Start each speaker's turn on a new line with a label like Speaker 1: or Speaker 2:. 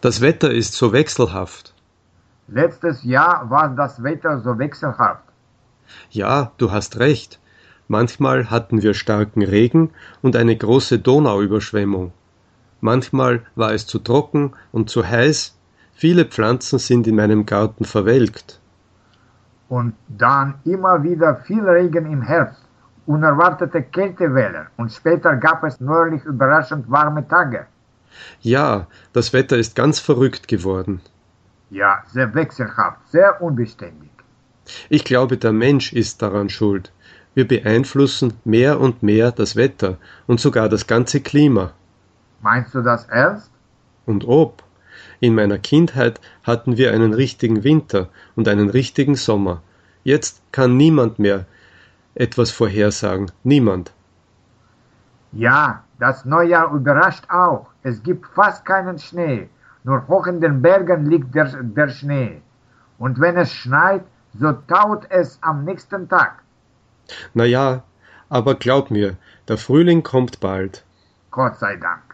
Speaker 1: Das Wetter ist so wechselhaft.
Speaker 2: Letztes Jahr war das Wetter so wechselhaft.
Speaker 1: Ja, du hast recht. Manchmal hatten wir starken Regen und eine große Donauüberschwemmung. Manchmal war es zu trocken und zu heiß. Viele Pflanzen sind in meinem Garten verwelkt.
Speaker 2: Und dann immer wieder viel Regen im Herbst, unerwartete Kältewellen und später gab es neuerlich überraschend warme Tage.
Speaker 1: Ja, das Wetter ist ganz verrückt geworden.
Speaker 2: Ja, sehr wechselhaft, sehr unbeständig.
Speaker 1: Ich glaube, der Mensch ist daran schuld. Wir beeinflussen mehr und mehr das Wetter und sogar das ganze Klima.
Speaker 2: Meinst du das ernst?
Speaker 1: Und ob? In meiner Kindheit hatten wir einen richtigen Winter und einen richtigen Sommer. Jetzt kann niemand mehr etwas vorhersagen. Niemand.
Speaker 2: Ja, das Neujahr überrascht auch. Es gibt fast keinen Schnee. Nur hoch in den Bergen liegt der, der Schnee. Und wenn es schneit, so taut es am nächsten Tag.
Speaker 1: Na ja, aber glaub mir, der Frühling kommt bald.
Speaker 2: Gott sei Dank.